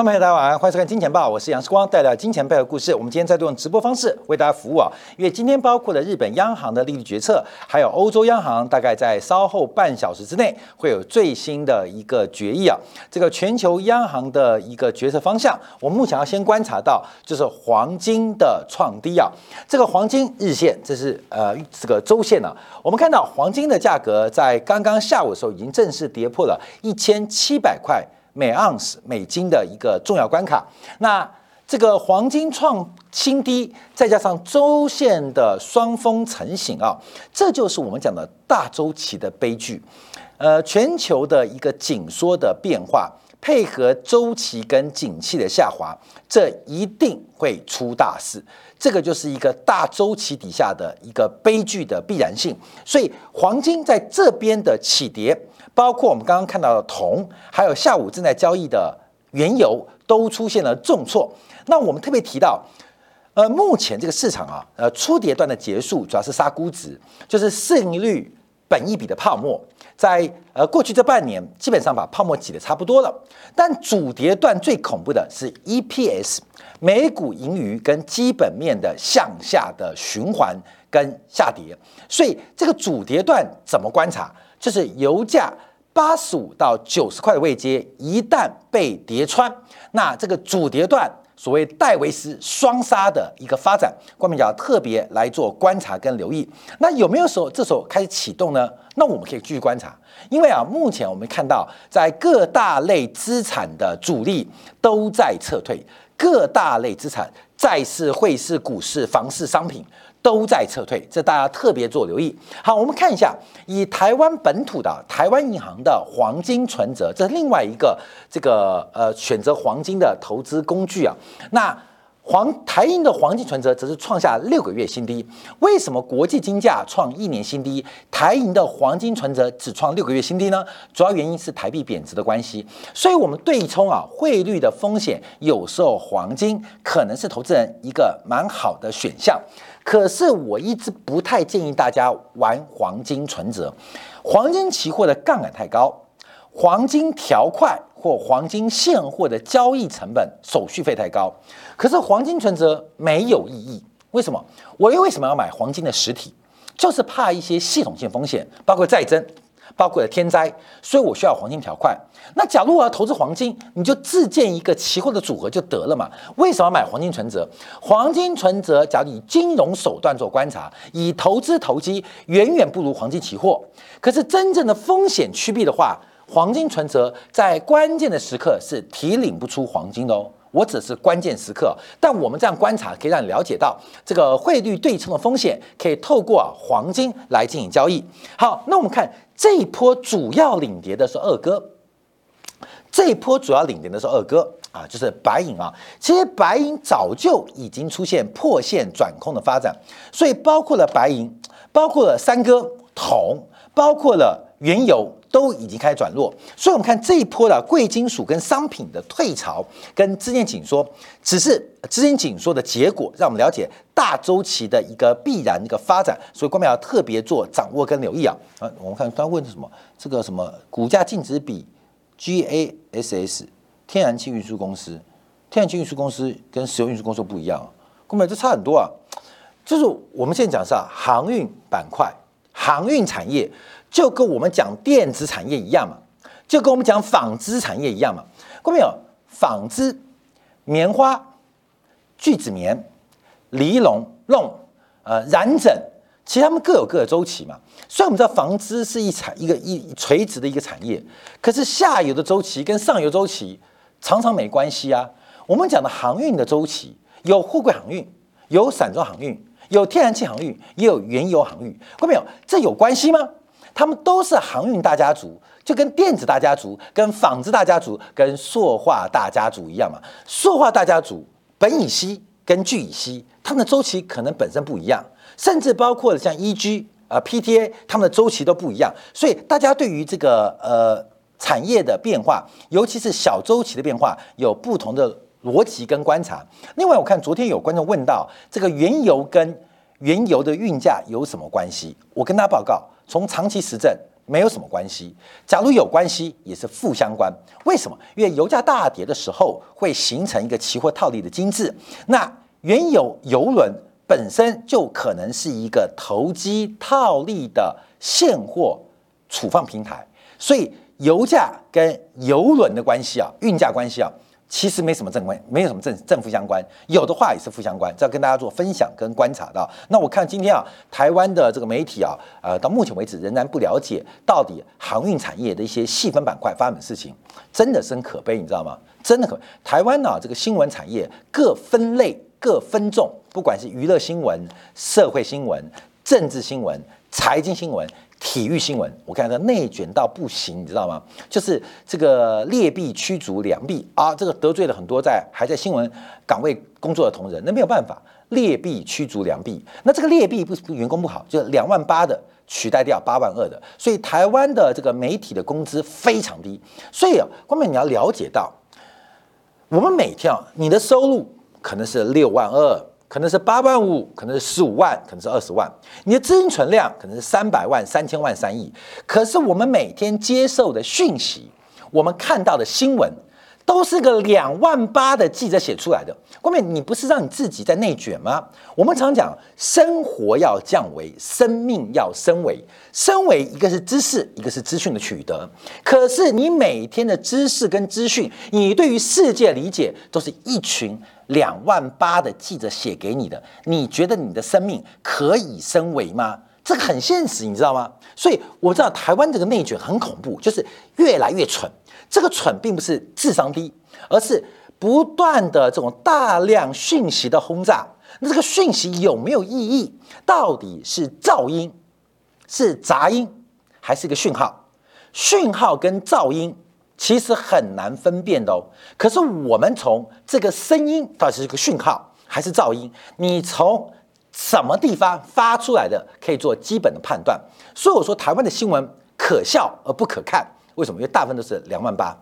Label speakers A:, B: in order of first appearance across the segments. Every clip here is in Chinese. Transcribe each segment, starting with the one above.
A: 观众朋友，大家晚上欢迎收看《金钱报》，我是杨世光，带来金钱背后的故事。我们今天再度用直播方式为大家服务啊，因为今天包括了日本央行的利率决策，还有欧洲央行，大概在稍后半小时之内会有最新的一个决议啊。这个全球央行的一个决策方向，我们目前要先观察到就是黄金的创低啊。这个黄金日线，这是呃这个周线呢，我们看到黄金的价格在刚刚下午的时候已经正式跌破了一千七百块。每盎司美金的一个重要关卡，那这个黄金创新低，再加上周线的双峰成型啊，这就是我们讲的大周期的悲剧。呃，全球的一个紧缩的变化，配合周期跟景气的下滑，这一定会出大事。这个就是一个大周期底下的一个悲剧的必然性。所以黄金在这边的起跌。包括我们刚刚看到的铜，还有下午正在交易的原油，都出现了重挫。那我们特别提到，呃，目前这个市场啊，呃，初跌段的结束主要是杀估值，就是市盈率、本一比的泡沫，在呃过去这半年基本上把泡沫挤得差不多了。但主跌段最恐怖的是 EPS、每股盈余跟基本面的向下的循环跟下跌。所以这个主跌段怎么观察？就是油价八十五到九十块的位阶，一旦被跌穿，那这个主跌段所谓戴维斯双杀的一个发展，关明要特别来做观察跟留意。那有没有时候这时候开始启动呢？那我们可以继续观察，因为啊，目前我们看到在各大类资产的主力都在撤退，各大类资产，债市、汇市、股市、房市、商品。都在撤退，这大家特别做留意。好，我们看一下，以台湾本土的台湾银行的黄金存折，这是另外一个这个呃选择黄金的投资工具啊。那黄台银的黄金存折则是创下六个月新低。为什么国际金价创一年新低，台银的黄金存折只创六个月新低呢？主要原因是台币贬值的关系。所以，我们对冲啊汇率的风险，有时候黄金可能是投资人一个蛮好的选项。可是我一直不太建议大家玩黄金存折，黄金期货的杠杆太高，黄金条块或黄金现货的交易成本、手续费太高。可是黄金存折没有意义，为什么？我又为什么要买黄金的实体？就是怕一些系统性风险，包括再增。包括了天灾，所以我需要黄金条块。那假如我要投资黄金，你就自建一个期货的组合就得了嘛？为什么买黄金存折？黄金存折，假如以金融手段做观察，以投资投机，远远不如黄金期货。可是真正的风险趋避的话，黄金存折在关键的时刻是提领不出黄金的哦。我只是关键时刻，但我们这样观察可以让你了解到这个汇率对称的风险，可以透过黄金来进行交易。好，那我们看这一波主要领跌的是二哥，这一波主要领跌的是二哥啊，就是白银啊。其实白银早就已经出现破线转空的发展，所以包括了白银，包括了三哥铜，包括了原油。都已经开始转弱，所以我们看这一波的贵金属跟商品的退潮跟资金紧缩，只是资金紧缩的结果，让我们了解大周期的一个必然一个发展，所以官媒要特别做掌握跟留意啊。啊，我们看他问的什么？这个什么股价净值比？GASS 天然气运输公司，天然气运输公司跟石油运输公司不一样啊，官媒这差很多啊。就是我们现在讲是啊，航运板块、航运产业。就跟我们讲电子产业一样嘛，就跟我们讲纺织产业一样嘛。看到没有？纺织、棉花、聚酯棉、尼龙、弄、呃染整，其实它们各有各的周期嘛。虽然我们知道纺织是一产一个一垂直的一个产业，可是下游的周期跟上游周期常常没关系啊。我们讲的航运的周期，有货柜航运，有散装航运，有天然气航运，也有原油航运。看到没有？这有关系吗？他们都是航运大家族，就跟电子大家族、跟纺织大家族、跟塑化大家族一样嘛。塑化大家族苯乙烯跟聚乙烯，它们的周期可能本身不一样，甚至包括了像 EG 啊、PTA，它们的周期都不一样。所以大家对于这个呃产业的变化，尤其是小周期的变化，有不同的逻辑跟观察。另外，我看昨天有观众问到这个原油跟原油的运价有什么关系？我跟大家报告。从长期实证没有什么关系。假如有关系，也是负相关。为什么？因为油价大跌的时候，会形成一个期货套利的机制。那原油油轮本身就可能是一个投机套利的现货储放平台，所以油价跟油轮的关系啊，运价关系啊。其实没什么正关，没有什么正正负相关，有的话也是负相关，这要跟大家做分享跟观察到。那我看今天啊，台湾的这个媒体啊，呃，到目前为止仍然不了解到底航运产业的一些细分板块发生的事情，真的是很可悲，你知道吗？真的可悲，台湾呢这个新闻产业各分类各分众，不管是娱乐新闻、社会新闻、政治新闻、财经新闻。体育新闻，我看到内卷到不行，你知道吗？就是这个劣币驱逐良币啊，这个得罪了很多在还在新闻岗位工作的同仁，那没有办法，劣币驱逐良币。那这个劣币不是员工不好，就是两万八的取代掉八万二的，所以台湾的这个媒体的工资非常低。所以啊，关键你要了解到，我们每天啊，你的收入可能是六万二。可能是八万五，可能是十五万，可能是二十万。你的资金存量可能是三百万、三千万、三亿。可是我们每天接受的讯息，我们看到的新闻。都是个两万八的记者写出来的，关键你不是让你自己在内卷吗？我们常讲，生活要降维，生命要升维。升维一个是知识，一个是资讯的取得。可是你每天的知识跟资讯，你对于世界理解，都是一群两万八的记者写给你的。你觉得你的生命可以升维吗？这个很现实，你知道吗？所以我知道台湾这个内卷很恐怖，就是越来越蠢。这个蠢并不是智商低，而是不断的这种大量讯息的轰炸。那这个讯息有没有意义？到底是噪音、是杂音，还是一个讯号？讯号跟噪音其实很难分辨的哦。可是我们从这个声音到底是一个讯号还是噪音，你从什么地方发出来的，可以做基本的判断。所以我说台湾的新闻可笑而不可看。为什么？因为大部分都是两万八，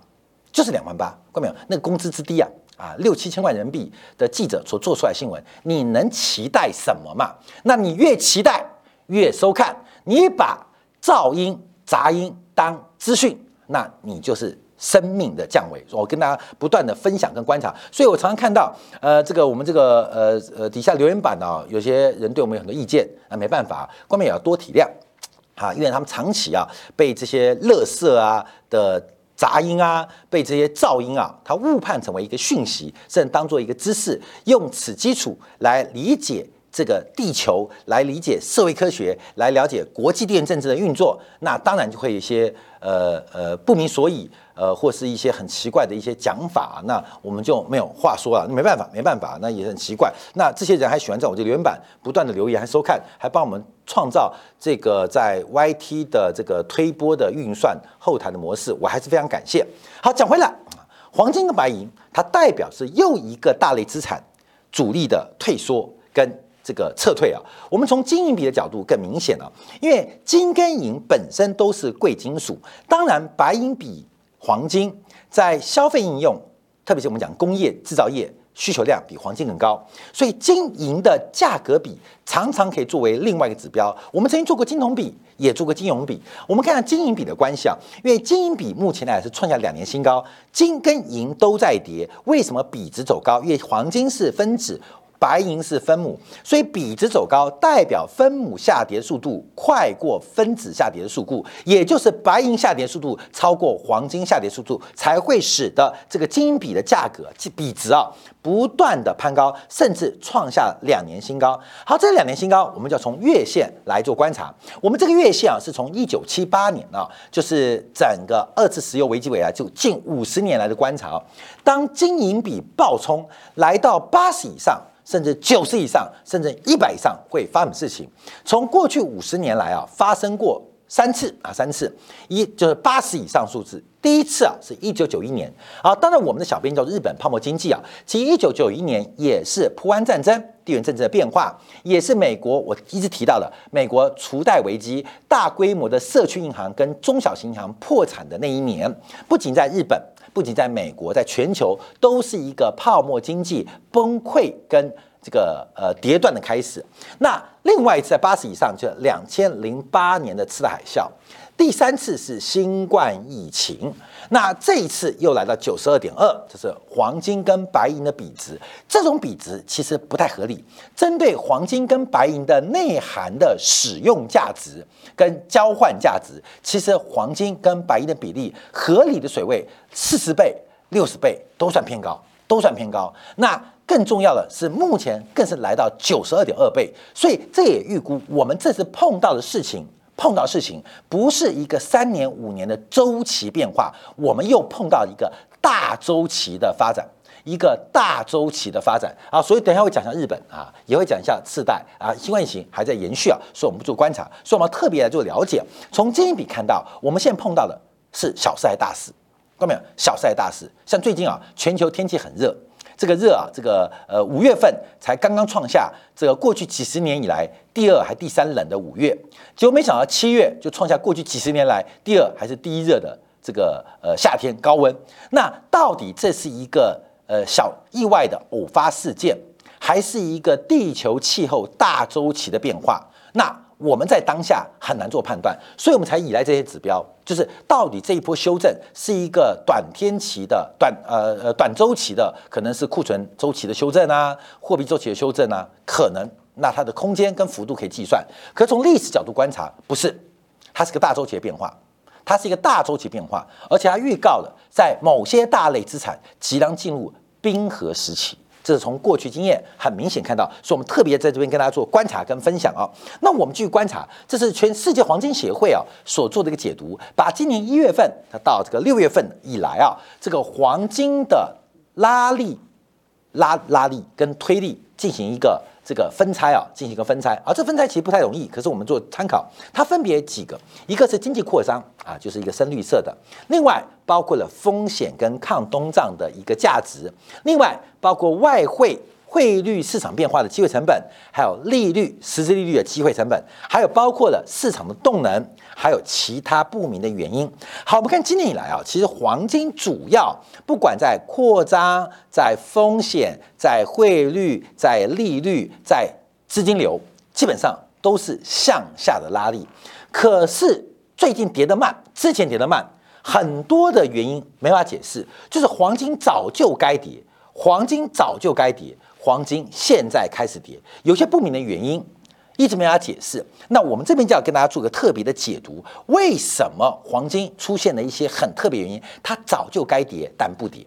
A: 就是两万八，看没有？那个工资之低啊，啊，六七千万人民币的记者所做出来新闻，你能期待什么嘛？那你越期待越收看，你把噪音、杂音当资讯，那你就是生命的降维。我跟大家不断的分享跟观察，所以我常常看到，呃，这个我们这个呃呃底下留言板呢，有些人对我们有很多意见，那没办法，观众也要多体谅。啊，因为他们长期啊被这些乐色啊的杂音啊，被这些噪音啊，他误判成为一个讯息，甚至当做一个知识，用此基础来理解这个地球，来理解社会科学，来了解国际地缘政治的运作，那当然就会有一些呃呃不明所以。呃，或是一些很奇怪的一些讲法，那我们就没有话说了，没办法，没办法，那也很奇怪。那这些人还喜欢在我这留言板不断的留言，还收看，还帮我们创造这个在 YT 的这个推播的运算后台的模式，我还是非常感谢。好，讲回来，黄金跟白银，它代表是又一个大类资产主力的退缩跟这个撤退啊。我们从金银比的角度更明显了，因为金跟银本身都是贵金属，当然白银比。黄金在消费应用，特别是我们讲工业制造业需求量比黄金更高，所以金银的价格比常常可以作为另外一个指标。我们曾经做过金铜比，也做过金融比。我们看看金银比的关系啊，因为金银比目前来是创下两年新高，金跟银都在跌。为什么比值走高？因为黄金是分子。白银是分母，所以比值走高，代表分母下跌速度快过分子下跌的速度，也就是白银下跌速度超过黄金下跌速度，才会使得这个金银比的价格比值啊不断的攀高，甚至创下两年新高。好，这两年新高，我们就要从月线来做观察。我们这个月线啊，是从一九七八年啊，就是整个二次石油危机以来，就近五十年来的观察。当金银比暴冲来到八十以上。甚至九十以上，甚至一百以上会发生事情。从过去五十年来啊，发生过三次啊，三次，一就是八十以上数字。第一次啊，是一九九一年啊。当然，我们的小编叫日本泡沫经济啊。其实一九九一年也是普湾战争、地缘政治的变化，也是美国我一直提到的美国除贷危机、大规模的社区银行跟中小型银行破产的那一年。不仅在日本。不仅在美国，在全球都是一个泡沫经济崩溃跟这个呃跌断的开始。那另外一次在八十以上，就两千零八年的次贷海啸，第三次是新冠疫情，那这一次又来到九十二点二，这是黄金跟白银的比值。这种比值其实不太合理。针对黄金跟白银的内涵的使用价值跟交换价值，其实黄金跟白银的比例合理的水位四十倍、六十倍都算偏高，都算偏高。那更重要的是，目前更是来到九十二点二倍，所以这也预估我们这次碰到的事情。碰到事情不是一个三年五年的周期变化，我们又碰到一个大周期的发展，一个大周期的发展啊！所以等一下会讲一下日本啊，也会讲一下次贷啊，新冠疫情还在延续啊，所以我们不做观察，所以我们特别来做了解。从这一笔看到，我们现在碰到的是小事还大事？看到没有？小事还大事？像最近啊，全球天气很热。这个热啊，这个呃五月份才刚刚创下这个过去几十年以来第二还第三冷的五月，结果没想到七月就创下过去几十年来第二还是第一热的这个呃夏天高温。那到底这是一个呃小意外的偶发事件，还是一个地球气候大周期的变化？那？我们在当下很难做判断，所以我们才依赖这些指标，就是到底这一波修正是一个短天期的短呃呃短周期的，可能是库存周期的修正啊，货币周期的修正啊，可能那它的空间跟幅度可以计算。可从历史角度观察，不是，它是个大周期的变化，它是一个大周期变化，而且它预告了在某些大类资产即将进入冰河时期。这是从过去经验很明显看到，所以我们特别在这边跟大家做观察跟分享啊。那我们继续观察，这是全世界黄金协会啊所做的一个解读，把今年一月份它到这个六月份以来啊，这个黄金的拉力、拉拉力跟推力进行一个。这个分拆啊，进行一个分拆，啊这分拆其实不太容易，可是我们做参考，它分别几个，一个是经济扩张啊，就是一个深绿色的，另外包括了风险跟抗通胀的一个价值，另外包括外汇。汇率市场变化的机会成本，还有利率实质利率的机会成本，还有包括了市场的动能，还有其他不明的原因。好，我们看今年以来啊，其实黄金主要不管在扩张、在风险、在汇率、在利率、在资金流，基本上都是向下的拉力。可是最近跌得慢，之前跌得慢，很多的原因没法解释，就是黄金早就该跌，黄金早就该跌。黄金现在开始跌，有些不明的原因，一直没法解释。那我们这边就要跟大家做个特别的解读：为什么黄金出现了一些很特别原因？它早就该跌，但不跌。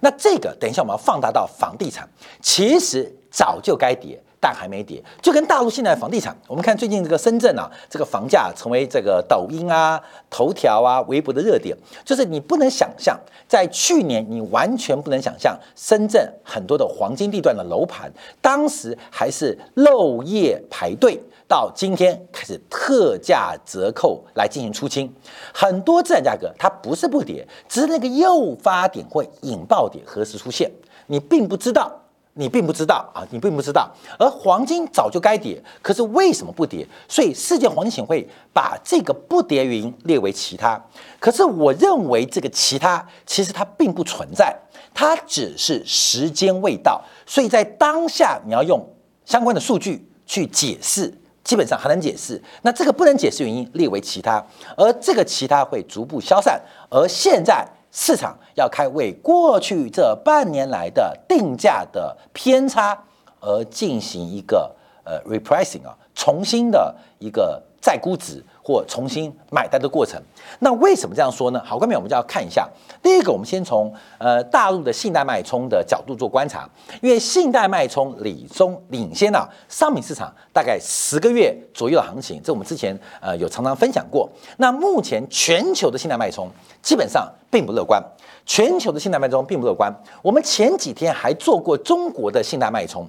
A: 那这个等一下我们要放大到房地产，其实早就该跌。但还没跌，就跟大陆现在房地产，我们看最近这个深圳啊，这个房价成为这个抖音啊、头条啊、微博的热点，就是你不能想象，在去年你完全不能想象，深圳很多的黄金地段的楼盘，当时还是漏夜排队，到今天开始特价折扣来进行出清，很多资产价格它不是不跌，只是那个诱发点会引爆点何时出现，你并不知道。你并不知道啊，你并不知道，而黄金早就该跌，可是为什么不跌？所以世界黄金协会把这个不跌原因列为其他。可是我认为这个其他其实它并不存在，它只是时间未到。所以在当下你要用相关的数据去解释，基本上还能解释。那这个不能解释原因列为其他，而这个其他会逐步消散。而现在。市场要开为过去这半年来的定价的偏差而进行一个呃 repricing 啊，重新的一个再估值或重新买单的过程。那为什么这样说呢？好，下面我们就要看一下。第一个，我们先从呃大陆的信贷脉冲的角度做观察，因为信贷脉冲理中领先了商品市场大概十个月左右的行情，这我们之前呃有常常分享过。那目前全球的信贷脉冲基本上并不乐观，全球的信贷脉冲并不乐观。我们前几天还做过中国的信贷脉冲，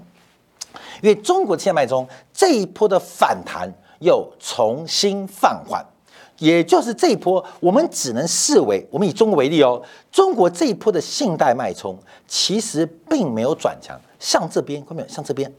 A: 因为中国的信贷脉冲这一波的反弹又重新放缓。也就是这一波，我们只能视为我们以中国为例哦，中国这一波的信贷脉冲其实并没有转强，向这边，看没有？向这边，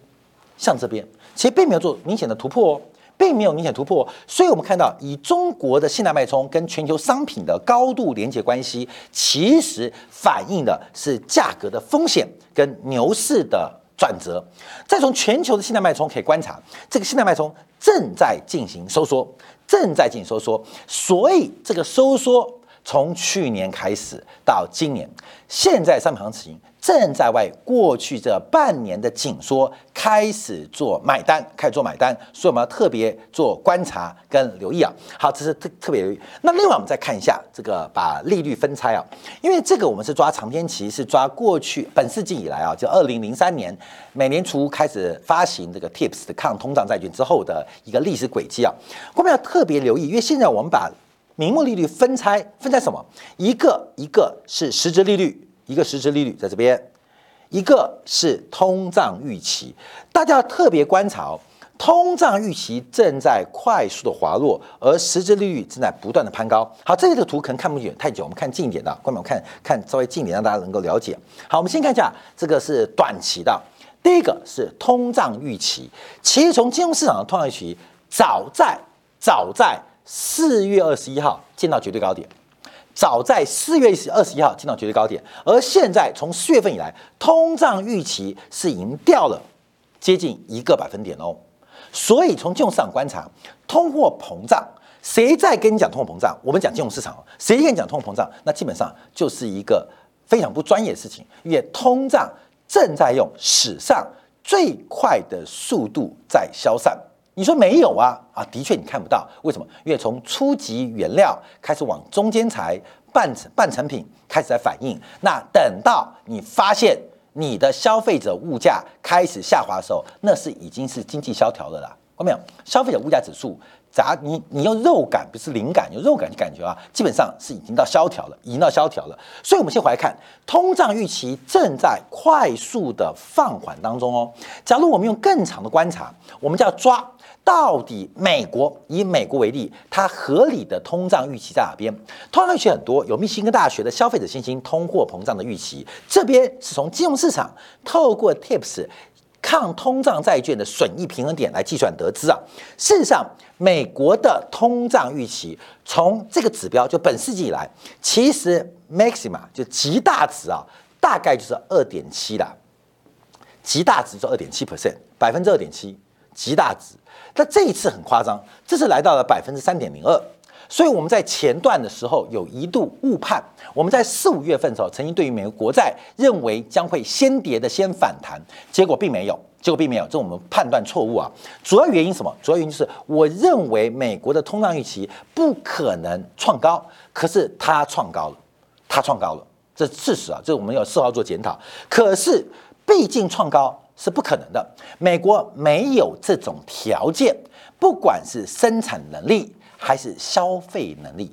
A: 向这边，其实并没有做明显的突破哦，并没有明显突破。所以我们看到，以中国的信贷脉冲跟全球商品的高度连接关系，其实反映的是价格的风险跟牛市的转折。再从全球的信贷脉冲可以观察，这个信贷脉冲正在进行收缩。正在进行收缩，所以这个收缩从去年开始到今年，现在商品行情。正在为过去这半年的紧缩开始做买单，开始做买单，所以我们要特别做观察跟留意啊。好，这是特特别留意。那另外我们再看一下这个把利率分拆啊，因为这个我们是抓长天期，是抓过去本世纪以来啊，就二零零三年美联储开始发行这个 TIPS 的抗通胀债券之后的一个历史轨迹啊。我们要特别留意，因为现在我们把名目利率分拆，分拆什么？一个一个是实质利率。一个实质利率在这边，一个是通胀预期，大家要特别观察哦。通胀预期正在快速的滑落，而实质利率正在不断的攀高。好，这里的图可能看不远太久，我们看近一点的，观众看看稍微近一点，让大家能够了解。好，我们先看一下这个是短期的，第一个是通胀预期。其实从金融市场的通胀预期，早在早在四月二十一号见到绝对高点。早在四月二十一号见到绝对高点，而现在从四月份以来，通胀预期是已经掉了接近一个百分点哦。所以从金融市场观察，通货膨胀，谁在跟你讲通货膨胀？我们讲金融市场，谁跟你讲通货膨胀？那基本上就是一个非常不专业的事情，因为通胀正在用史上最快的速度在消散。你说没有啊？啊，的确你看不到，为什么？因为从初级原料开始往中间材、半成半成品开始在反应。那等到你发现你的消费者物价开始下滑的时候，那是已经是经济萧条了啦。看到没有？消费者物价指数，咱你你用肉感不是灵感，用肉感去感觉啊，基本上是已经到萧条了，已经到萧条了。所以，我们先回来看，通胀预期正在快速的放缓当中哦。假如我们用更长的观察，我们就要抓。到底美国以美国为例，它合理的通胀预期在哪边？通胀预期很多，有密西根大学的消费者信心通货膨胀的预期，这边是从金融市场透过 TIPS 抗通胀债券的损益平衡点来计算得知啊。事实上，美国的通胀预期从这个指标就本世纪以来，其实 maxima 就极大值啊，大概就是二点七的，极大值就二点七 percent，百分之二点七。极大值，那这一次很夸张，这次来到了百分之三点零二，所以我们在前段的时候有一度误判，我们在四五月份的时候曾经对于美国国债认为将会先跌的先反弹，结果并没有，结果并没有，这我们判断错误啊。主要原因什么？主要原因就是我认为美国的通胀预期不可能创高，可是它创高了，它创高了，这事实啊，这我们要事后做检讨。可是毕竟创高。是不可能的，美国没有这种条件，不管是生产能力还是消费能力，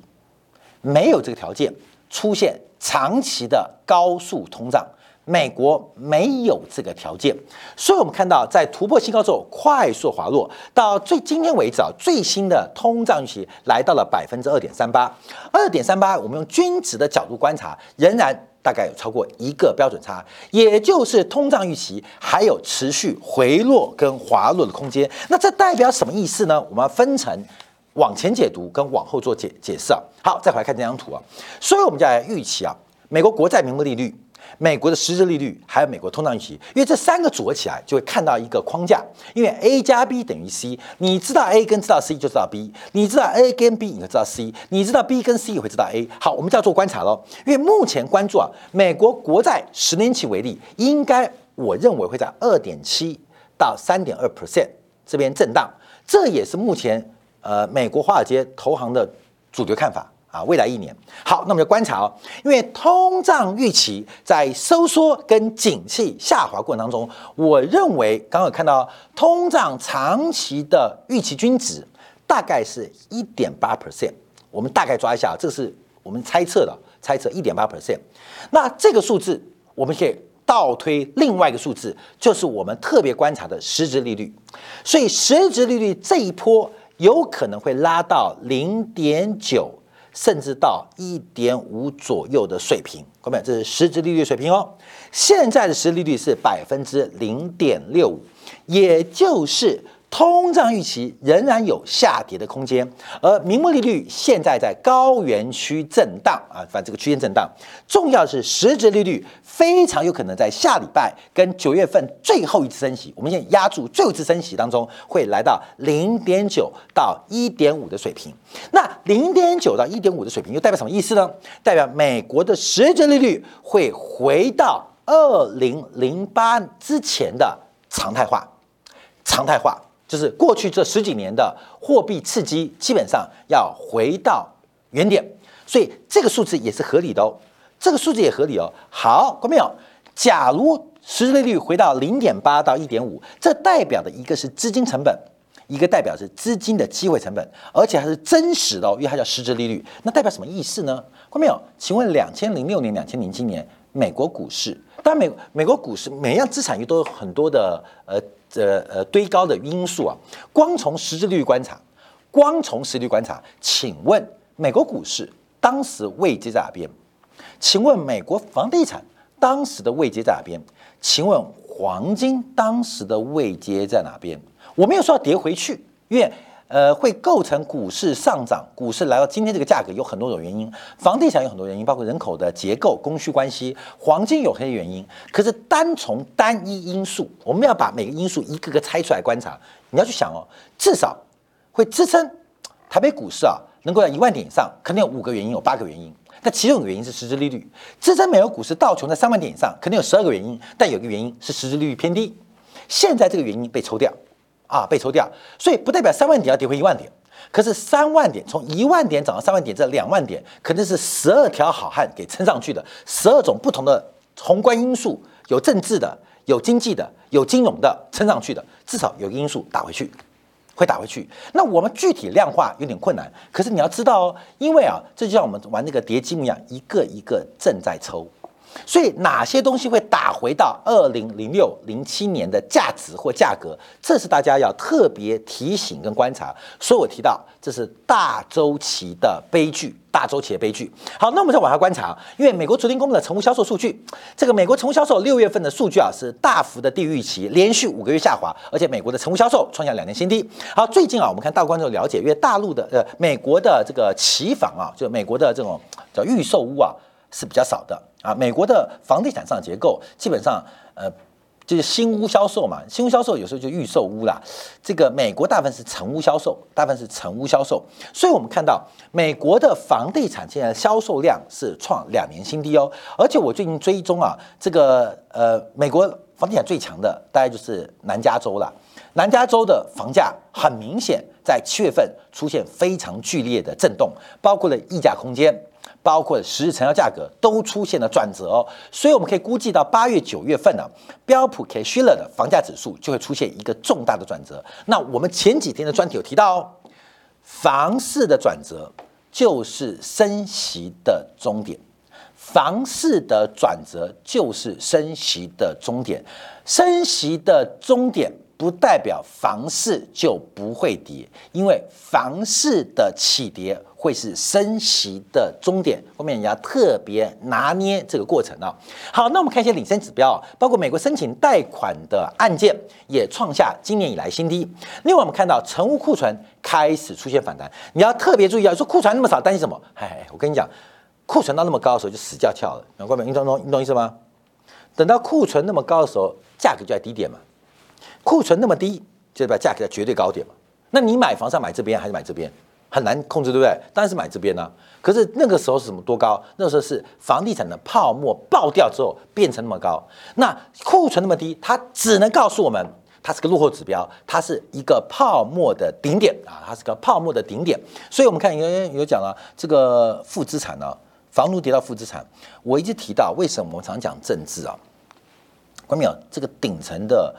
A: 没有这个条件出现长期的高速通胀，美国没有这个条件，所以我们看到在突破新高之后快速滑落，到最今天为止啊，最新的通胀预期来到了百分之二点三八，二点三八，我们用均值的角度观察，仍然。大概有超过一个标准差，也就是通胀预期还有持续回落跟滑落的空间。那这代表什么意思呢？我们要分成往前解读跟往后做解解释啊。好，再回来看这张图啊。所以我们就来预期啊，美国国债名目利率。美国的实质利率还有美国通胀预期，因为这三个组合起来就会看到一个框架。因为 A 加 B 等于 C，你知道 A 跟知道 C 就知道 B，你知道 A 跟 B 你就知道 C，你知道 B 跟 C 也会知道 A。好，我们就要做观察喽。因为目前关注啊，美国国债十年期为例，应该我认为会在二点七到三点二 percent 这边震荡，这也是目前呃美国华尔街投行的主流看法。啊，未来一年好，那我们就观察哦。因为通胀预期在收缩跟景气下滑过程当中，我认为刚刚有看到通胀长期的预期均值大概是一点八 percent。我们大概抓一下，这是我们猜测的，猜测一点八 percent。那这个数字我们可以倒推另外一个数字，就是我们特别观察的实质利率。所以实质利率这一波有可能会拉到零点九。甚至到一点五左右的水平，各位，这是实质利率水平哦。现在的实利率是百分之零点六五，也就是通胀预期仍然有下跌的空间，而名目利率现在在高原区震荡啊，反这个区间震荡。重要是实质利率非常有可能在下礼拜跟九月份最后一次升息，我们现在压住最后一次升息当中会来到零点九到一点五的水平。那零点九到一点五的水平又代表什么意思呢？代表美国的实质利率会回到二零零八之前的常态化，常态化。就是过去这十几年的货币刺激，基本上要回到原点，所以这个数字也是合理的哦。这个数字也合理哦。好，看到没有？假如实质利率回到零点八到一点五，这代表的一个是资金成本，一个代表是资金的机会成本，而且还是真实的，因为它叫实质利率。那代表什么意思呢？看没有？请问两千零六年、两千零七年美国股市，当美美国股市每样资产又都有很多的呃。这呃堆高的因素啊，光从实质利率观察，光从实质观察，请问美国股市当时位阶在哪边？请问美国房地产当时的位阶在哪边？请问黄金当时的位阶在哪边？我没有说要跌回去，因为。呃，会构成股市上涨，股市来到今天这个价格有很多种原因，房地产有很多原因，包括人口的结构、供需关系，黄金有些原因。可是单从单一因素，我们要把每个因素一个个拆出来观察。你要去想哦，至少会支撑台北股市啊，能够在一万点以上，肯定有五个原因，有八个原因。但其中有个原因是实质利率，支撑美国股市道琼在三万点以上，肯定有十二个原因，但有个原因是实质利率偏低。现在这个原因被抽掉。啊，被抽掉，所以不代表三万点要跌回一万点。可是三万点从一万点涨到三万点，这两万点肯定是十二条好汉给撑上去的，十二种不同的宏观因素，有政治的，有经济的，有金融的撑上去的，至少有因素打回去，会打回去。那我们具体量化有点困难，可是你要知道哦，因为啊，这就像我们玩那个叠积木一样，一个一个正在抽。所以哪些东西会打回到二零零六零七年的价值或价格？这是大家要特别提醒跟观察。所以我提到这是大周期的悲剧，大周期的悲剧。好，那我们再往下观察，因为美国昨天公布的成屋销售数据，这个美国成屋销售六月份的数据啊是大幅的低于预期，连续五个月下滑，而且美国的成屋销售创下两年新低。好，最近啊，我们看大观众了解，因为大陆的呃美国的这个期房啊，就美国的这种叫预售屋啊。是比较少的啊，美国的房地产上结构基本上，呃，就是新屋销售嘛，新屋销售有时候就预售屋啦。这个美国大部分是成屋销售，大部分是成屋销售，所以我们看到美国的房地产现在销售量是创两年新低哦。而且我最近追踪啊，这个呃，美国房地产最强的大概就是南加州了，南加州的房价很明显在七月份出现非常剧烈的震动，包括了溢价空间。包括十日成交价格都出现了转折哦，所以我们可以估计到八月九月份呢，标普 K 希勒的房价指数就会出现一个重大的转折。那我们前几天的专题有提到哦，房市的转折就是升息的终点，房市的转折就是升息的终点，升息的终点不代表房市就不会跌，因为房市的起跌。会是升息的终点，后面你要特别拿捏这个过程啊。好，那我们看一些领先指标，包括美国申请贷款的案件也创下今年以来新低。另外，我们看到成屋库存开始出现反弹，你要特别注意啊。说库存那么少，担心什么？哎，我跟你讲，库存到那么高的时候就死翘翘了。难怪没？你懂懂？你懂意思吗？等到库存那么高的时候，价格就在低点嘛。库存那么低，就代表价格在绝对高点嘛。那你买房是要买这边还是买这边？很难控制，对不对？当然是买这边呢。可是那个时候是什么多高？那个时候是房地产的泡沫爆掉之后变成那么高。那库存那么低，它只能告诉我们，它是个落后指标，它是一个泡沫的顶点啊，它是个泡沫的顶点。所以我们看有有讲了这个负资产呢，房奴跌到负资产。我一直提到为什么我们常讲政治啊？关没有？这个顶层的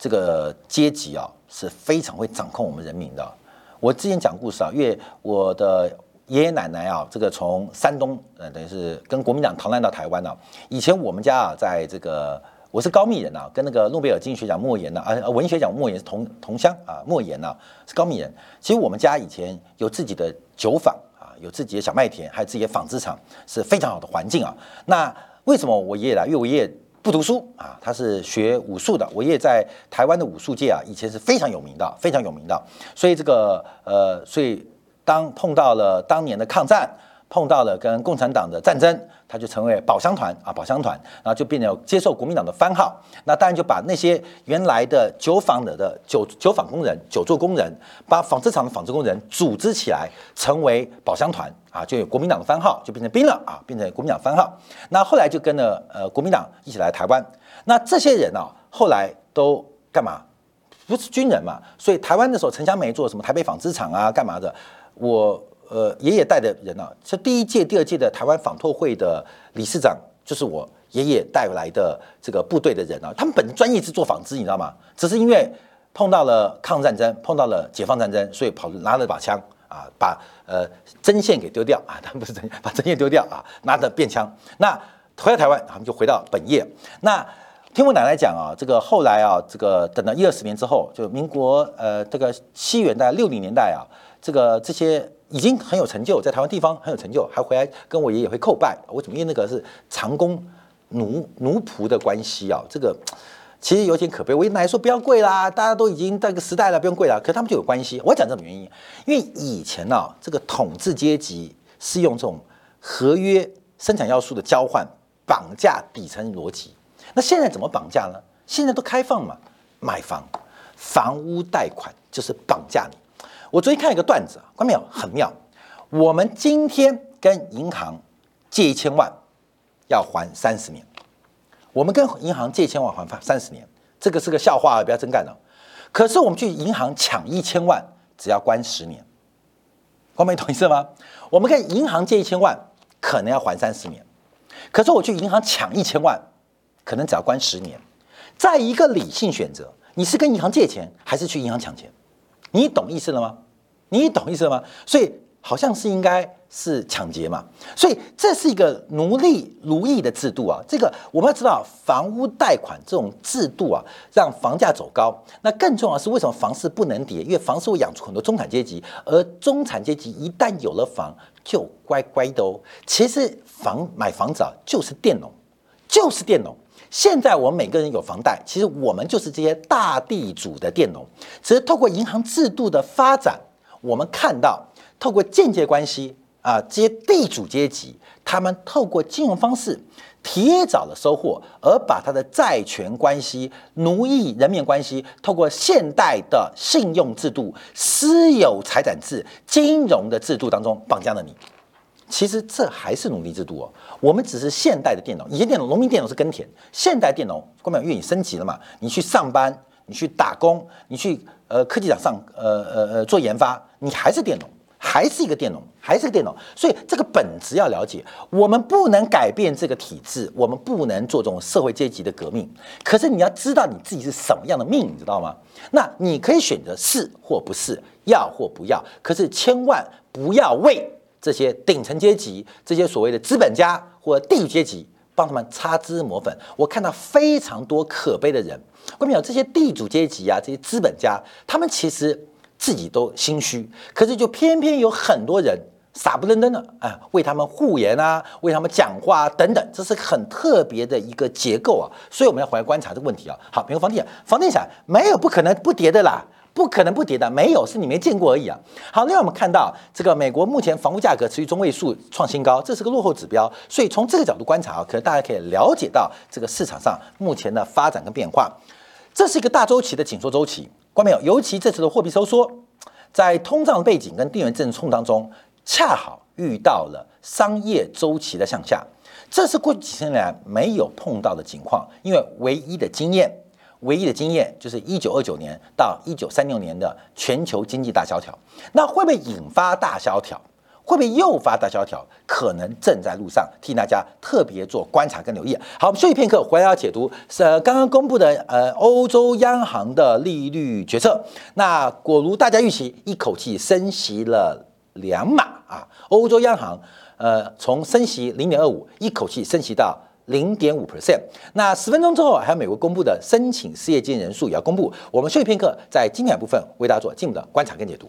A: 这个阶级啊，是非常会掌控我们人民的。我之前讲故事啊，因为我的爷爷奶奶啊，这个从山东，呃，等于是跟国民党逃难到台湾呢。以前我们家啊，在这个我是高密人啊，跟那个诺贝尔经济学奖莫言呢，啊，文学奖莫言是同同乡啊，莫言呢是高密人。其实我们家以前有自己的酒坊啊，有自己的小麦田，还有自己的纺织厂，是非常好的环境啊。那为什么我爷爷来？因为我爷爷不读书啊，他是学武术的。我爷爷在台湾的武术界啊，以前是非常有名的，非常有名的。所以这个呃，所以当碰到了当年的抗战，碰到了跟共产党的战争。他就成为宝箱团啊，宝箱团，然后就变成接受国民党的番号。那当然就把那些原来的酒坊的的酒酒坊工人、酒做工人，把纺织厂的纺织工人组织起来，成为宝箱团啊，就有国民党的番号，就变成兵了啊，变成国民党番号。那后来就跟了呃国民党一起来台湾。那这些人啊，后来都干嘛？不是军人嘛？所以台湾的时候，陈香梅做什么台北纺织厂啊，干嘛的？我。呃，爷爷带的人啊，是第一届、第二届的台湾纺拓会的理事长，就是我爷爷带来的这个部队的人啊。他们本专业是做纺织，你知道吗？只是因为碰到了抗战争，碰到了解放战争，所以跑拿了把枪啊，把呃针线给丢掉啊，他们不是针，把针线丢掉啊，拿着便枪。那回到台湾，他们就回到本业。那听我奶奶讲啊，这个后来啊，这个等到一二十年之后，就民国呃这个西元代六零年代啊，这个这些。已经很有成就，在台湾地方很有成就，还回来跟我爷爷会叩拜。我怎么？因为那个是长工奴奴仆的关系啊，这个 其实有点可悲。我奶奶说不要跪啦，大家都已经那个时代了，不用跪了。可他们就有关系。我讲这种原因，因为以前呢，这个统治阶级是用这种合约生产要素的交换绑架底层逻辑。那现在怎么绑架呢？现在都开放嘛，买房、房屋贷款就是绑架你。我昨天看一个段子啊，关没有？很妙。我们今天跟银行借一千万，要还三十年。我们跟银行借一千万还三十年，这个是个笑话啊，不要真干了。可是我们去银行抢一千万，只要关十年。关没懂意思吗？我们跟银行借一千万，可能要还三十年。可是我去银行抢一千万，可能只要关十年。在一个理性选择，你是跟银行借钱，还是去银行抢钱？你懂意思了吗？你懂意思了吗？所以好像是应该是抢劫嘛。所以这是一个奴隶奴役的制度啊。这个我们要知道，房屋贷款这种制度啊，让房价走高。那更重要的是，为什么房市不能跌？因为房市会养出很多中产阶级，而中产阶级一旦有了房，就乖乖的哦。其实房买房子啊，就是佃农，就是佃农。现在我们每个人有房贷，其实我们就是这些大地主的佃农。只是透过银行制度的发展，我们看到透过间接关系啊，这些地主阶级他们透过金融方式提早的收获，而把他的债权关系、奴役人民关系，透过现代的信用制度、私有财产制、金融的制度当中绑架了你。其实这还是奴隶制度哦。我们只是现代的电脑，以前电脑农民电脑是耕田，现代电脑光表因为你升级了嘛，你去上班，你去打工，你去呃科技厂上呃呃呃做研发，你还是电脑，还是一个电脑，还是个电脑。所以这个本质要了解，我们不能改变这个体制，我们不能做这种社会阶级的革命。可是你要知道你自己是什么样的命，你知道吗？那你可以选择是或不是，要或不要，可是千万不要为。这些顶层阶级，这些所谓的资本家或地主阶级，帮他们擦脂抹粉。我看到非常多可悲的人，关没有？这些地主阶级啊，这些资本家，他们其实自己都心虚，可是就偏偏有很多人傻不愣登的，哎，为他们护言啊，为他们讲话等等，这是很特别的一个结构啊。所以我们要回来观察这个问题啊。好，比如房地产，房地产没有不可能不跌的啦。不可能不跌的，没有是你没见过而已啊。好，另外我们看到这个美国目前房屋价格持续中位数创新高，这是个落后指标。所以从这个角度观察啊，可能大家可以了解到这个市场上目前的发展跟变化。这是一个大周期的紧缩周期，关没有？尤其这次的货币收缩，在通胀背景跟地缘政治冲当中，恰好遇到了商业周期的向下，这是过去几十年来没有碰到的情况，因为唯一的经验。唯一的经验就是一九二九年到一九三六年的全球经济大萧条，那会不会引发大萧条？会不会诱发大萧条？可能正在路上，替大家特别做观察跟留意。好，我们休息片刻，回来要解读是刚刚公布的呃欧洲央行的利率决策。那果如大家预期，一口气升息了两码啊！欧洲央行呃从升息零点二五，一口气升息到。零点五 percent。那十分钟之后，还有美国公布的申请失业金人数也要公布。我们休息片刻，在精彩部分为大家做进一步的观察跟解读。